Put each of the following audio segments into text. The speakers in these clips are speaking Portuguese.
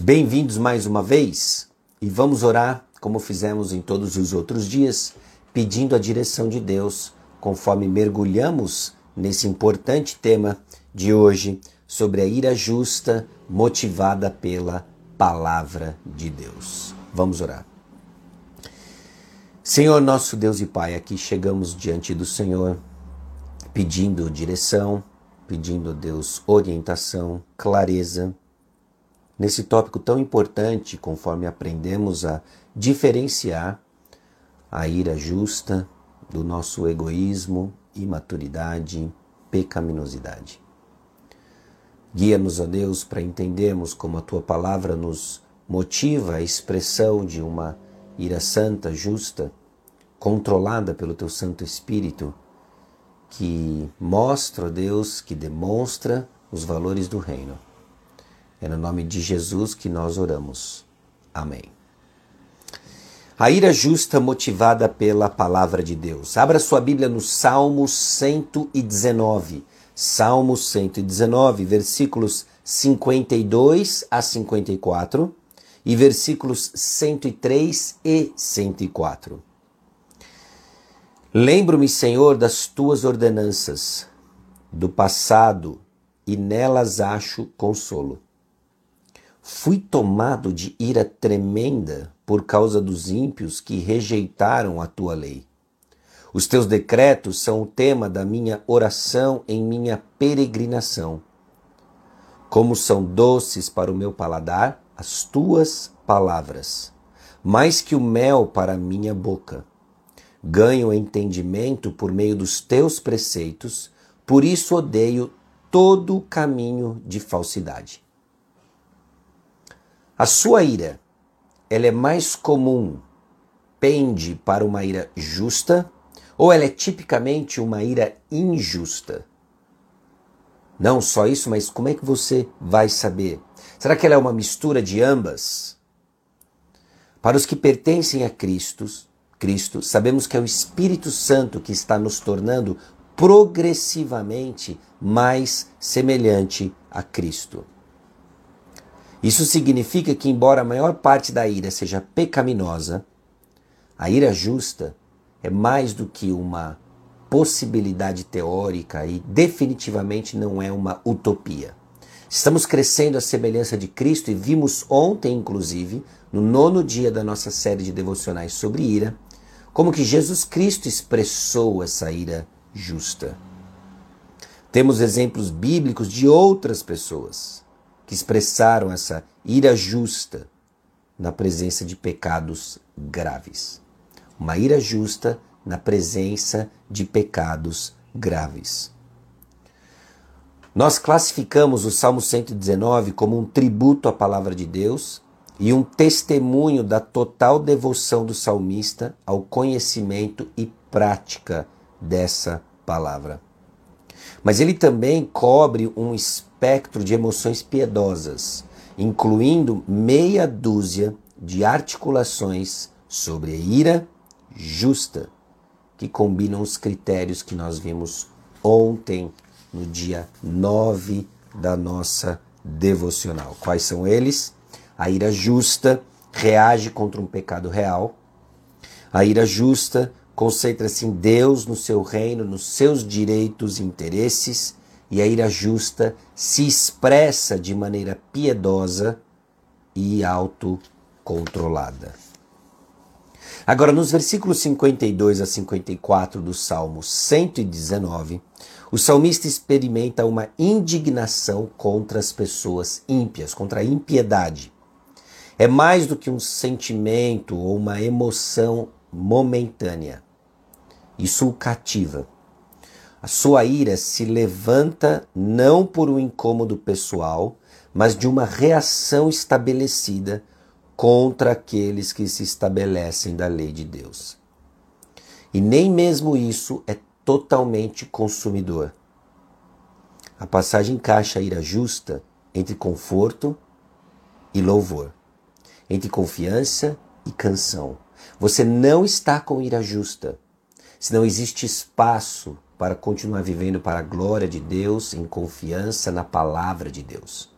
Bem-vindos mais uma vez e vamos orar como fizemos em todos os outros dias, pedindo a direção de Deus conforme mergulhamos nesse importante tema de hoje sobre a ira justa motivada pela palavra de Deus. Vamos orar. Senhor nosso Deus e Pai, aqui chegamos diante do Senhor pedindo direção, pedindo a Deus orientação, clareza nesse tópico tão importante, conforme aprendemos a diferenciar a ira justa do nosso egoísmo, imaturidade, pecaminosidade. Guia-nos, ó Deus, para entendermos como a tua palavra nos motiva a expressão de uma ira santa, justa, controlada pelo teu Santo Espírito, que mostra, ó Deus, que demonstra os valores do reino. É no nome de Jesus que nós oramos. Amém. A ira justa motivada pela palavra de Deus. Abra sua Bíblia no Salmo 119. Salmo 119, versículos 52 a 54 e versículos 103 e 104. Lembro-me, Senhor, das tuas ordenanças do passado e nelas acho consolo. Fui tomado de ira tremenda por causa dos ímpios que rejeitaram a tua lei. Os teus decretos são o tema da minha oração em minha peregrinação. Como são doces para o meu paladar as tuas palavras, mais que o mel para a minha boca. Ganho entendimento por meio dos teus preceitos, por isso odeio todo caminho de falsidade. A sua ira, ela é mais comum, pende para uma ira justa ou ela é tipicamente uma ira injusta? Não só isso, mas como é que você vai saber? Será que ela é uma mistura de ambas? Para os que pertencem a Cristo, Cristo, sabemos que é o Espírito Santo que está nos tornando progressivamente mais semelhante a Cristo. Isso significa que, embora a maior parte da ira seja pecaminosa, a ira justa é mais do que uma possibilidade teórica e definitivamente não é uma utopia. Estamos crescendo à semelhança de Cristo e vimos ontem, inclusive, no nono dia da nossa série de devocionais sobre ira, como que Jesus Cristo expressou essa ira justa. Temos exemplos bíblicos de outras pessoas que expressaram essa ira justa na presença de pecados graves. Uma ira justa na presença de pecados graves. Nós classificamos o Salmo 119 como um tributo à palavra de Deus e um testemunho da total devoção do salmista ao conhecimento e prática dessa palavra. Mas ele também cobre um espectro de emoções piedosas, incluindo meia dúzia de articulações sobre a ira justa, que combinam os critérios que nós vimos ontem, no dia 9 da nossa devocional. Quais são eles? A ira justa reage contra um pecado real. A ira justa concentra-se em Deus, no seu reino, nos seus direitos e interesses e a ira justa se expressa de maneira piedosa e autocontrolada. Agora, nos versículos 52 a 54 do Salmo 119, o salmista experimenta uma indignação contra as pessoas ímpias, contra a impiedade. É mais do que um sentimento ou uma emoção momentânea. Isso cativa. A sua ira se levanta não por um incômodo pessoal, mas de uma reação estabelecida contra aqueles que se estabelecem da lei de Deus. E nem mesmo isso é totalmente consumidor. A passagem encaixa a ira justa entre conforto e louvor, entre confiança e canção. Você não está com ira justa, se não existe espaço para continuar vivendo para a glória de Deus em confiança na palavra de Deus.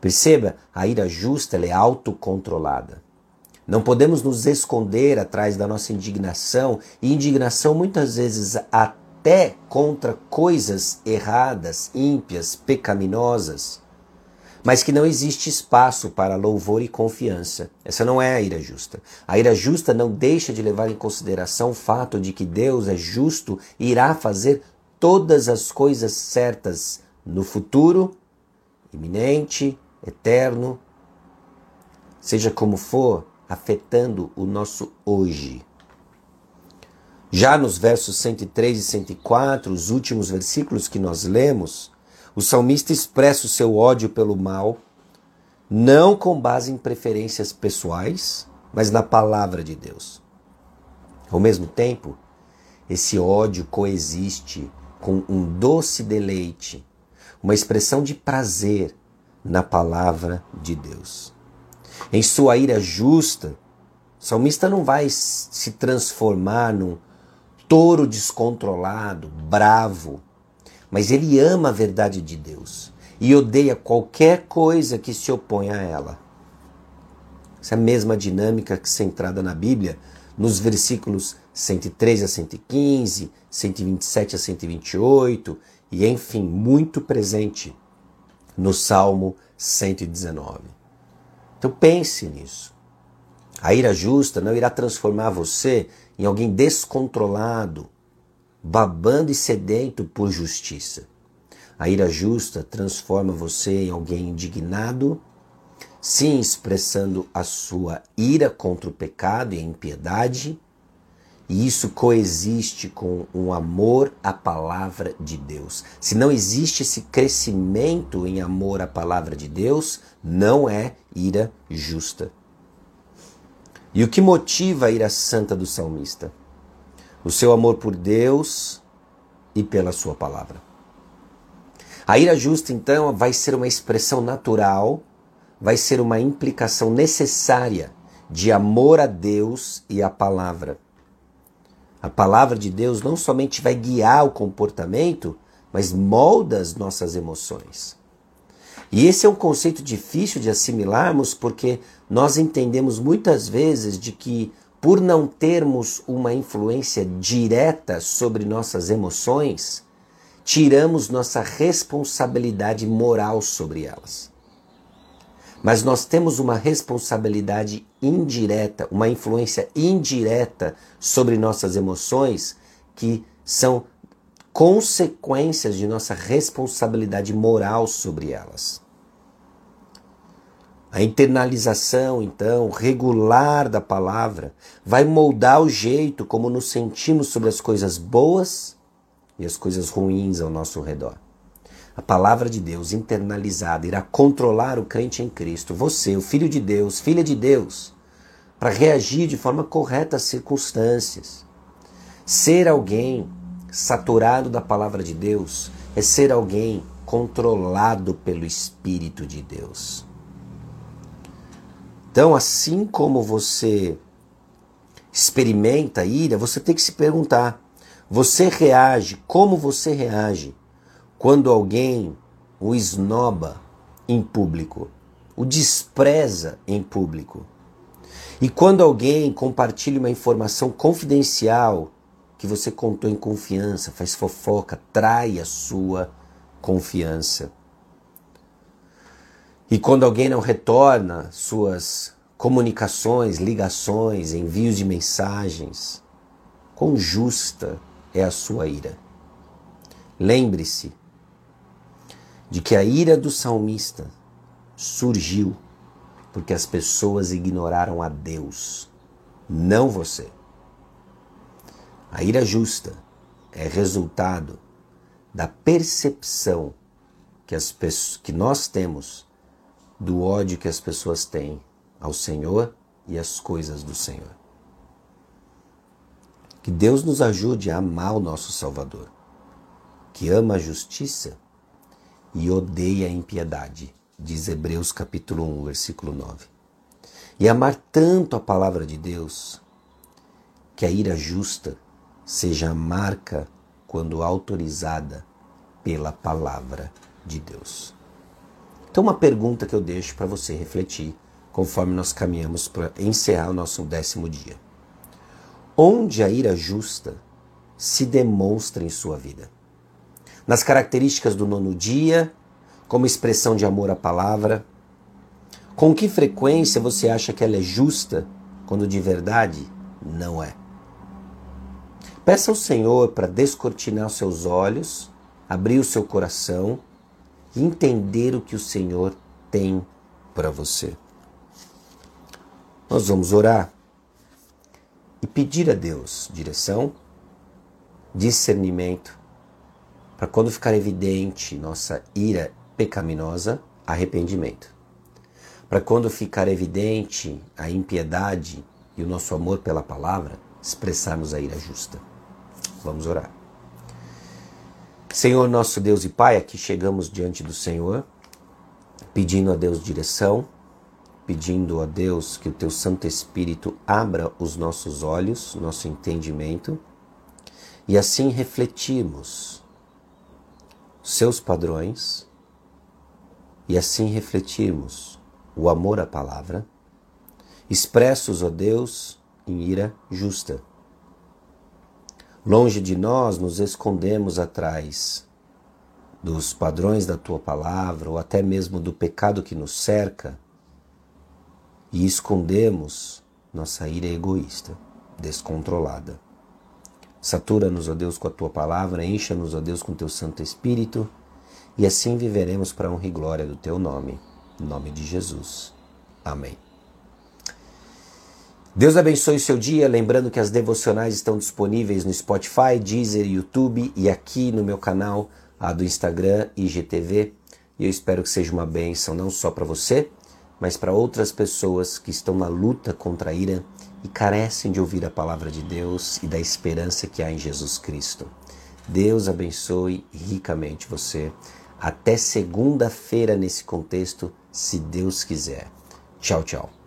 Perceba, a ira justa é autocontrolada. Não podemos nos esconder atrás da nossa indignação, e indignação muitas vezes até contra coisas erradas, ímpias, pecaminosas, mas que não existe espaço para louvor e confiança. Essa não é a ira justa. A ira justa não deixa de levar em consideração o fato de que Deus é justo e irá fazer todas as coisas certas no futuro, iminente, eterno, seja como for, afetando o nosso hoje. Já nos versos 103 e 104, os últimos versículos que nós lemos, o salmista expressa o seu ódio pelo mal, não com base em preferências pessoais, mas na palavra de Deus. Ao mesmo tempo, esse ódio coexiste com um doce deleite, uma expressão de prazer na palavra de Deus. Em sua ira justa, o salmista não vai se transformar num touro descontrolado, bravo, mas ele ama a verdade de Deus e odeia qualquer coisa que se oponha a ela. Essa é mesma dinâmica que centrada na Bíblia, nos versículos 103 a 115, 127 a 128 e, enfim, muito presente no Salmo 119. Então pense nisso. A ira justa não irá transformar você em alguém descontrolado, babando e sedento por justiça. A ira justa transforma você em alguém indignado, sim, expressando a sua ira contra o pecado e a impiedade, e isso coexiste com um amor à palavra de Deus. Se não existe esse crescimento em amor à palavra de Deus, não é ira justa. E o que motiva a ira santa do salmista? O seu amor por Deus e pela sua palavra. A ira justa, então, vai ser uma expressão natural, vai ser uma implicação necessária de amor a Deus e à palavra. A palavra de Deus não somente vai guiar o comportamento, mas molda as nossas emoções. E esse é um conceito difícil de assimilarmos porque nós entendemos muitas vezes de que por não termos uma influência direta sobre nossas emoções, tiramos nossa responsabilidade moral sobre elas. Mas nós temos uma responsabilidade indireta, uma influência indireta sobre nossas emoções que são consequências de nossa responsabilidade moral sobre elas. A internalização, então, regular da palavra vai moldar o jeito como nos sentimos sobre as coisas boas e as coisas ruins ao nosso redor. A palavra de Deus internalizada irá controlar o crente em Cristo, você, o filho de Deus, filha de Deus, para reagir de forma correta às circunstâncias. Ser alguém saturado da palavra de Deus é ser alguém controlado pelo Espírito de Deus. Então, assim como você experimenta a ira, você tem que se perguntar: você reage, como você reage quando alguém o esnoba em público, o despreza em público. E quando alguém compartilha uma informação confidencial que você contou em confiança, faz fofoca, trai a sua confiança. E quando alguém não retorna suas comunicações, ligações, envios de mensagens, quão justa é a sua ira. Lembre-se de que a ira do salmista surgiu porque as pessoas ignoraram a Deus, não você. A ira justa é resultado da percepção que, as que nós temos do ódio que as pessoas têm ao Senhor e às coisas do Senhor. Que Deus nos ajude a amar o nosso Salvador, que ama a justiça e odeia a impiedade, diz Hebreus capítulo 1, versículo 9. E amar tanto a palavra de Deus, que a ira justa seja a marca quando autorizada pela palavra de Deus. Então, uma pergunta que eu deixo para você refletir conforme nós caminhamos para encerrar o nosso décimo dia. Onde a ira justa se demonstra em sua vida? Nas características do nono dia, como expressão de amor à palavra? Com que frequência você acha que ela é justa, quando de verdade não é? Peça ao Senhor para descortinar seus olhos, abrir o seu coração entender o que o Senhor tem para você. Nós vamos orar e pedir a Deus direção, discernimento, para quando ficar evidente nossa ira pecaminosa, arrependimento. Para quando ficar evidente a impiedade e o nosso amor pela palavra, expressarmos a ira justa. Vamos orar. Senhor, nosso Deus e Pai, aqui chegamos diante do Senhor, pedindo a Deus direção, pedindo a Deus que o teu Santo Espírito abra os nossos olhos, nosso entendimento, e assim refletirmos seus padrões e assim refletirmos o amor à palavra, expressos, ó Deus, em ira justa. Longe de nós nos escondemos atrás dos padrões da tua palavra ou até mesmo do pecado que nos cerca e escondemos nossa ira egoísta, descontrolada. Satura-nos, ó Deus, com a tua palavra, encha-nos, ó Deus, com teu Santo Espírito, e assim viveremos para honra e glória do teu nome. Em nome de Jesus. Amém. Deus abençoe o seu dia, lembrando que as devocionais estão disponíveis no Spotify, Deezer, YouTube e aqui no meu canal a do Instagram IGTV. E eu espero que seja uma bênção não só para você, mas para outras pessoas que estão na luta contra a ira e carecem de ouvir a palavra de Deus e da esperança que há em Jesus Cristo. Deus abençoe ricamente você. Até segunda-feira nesse contexto, se Deus quiser. Tchau, tchau.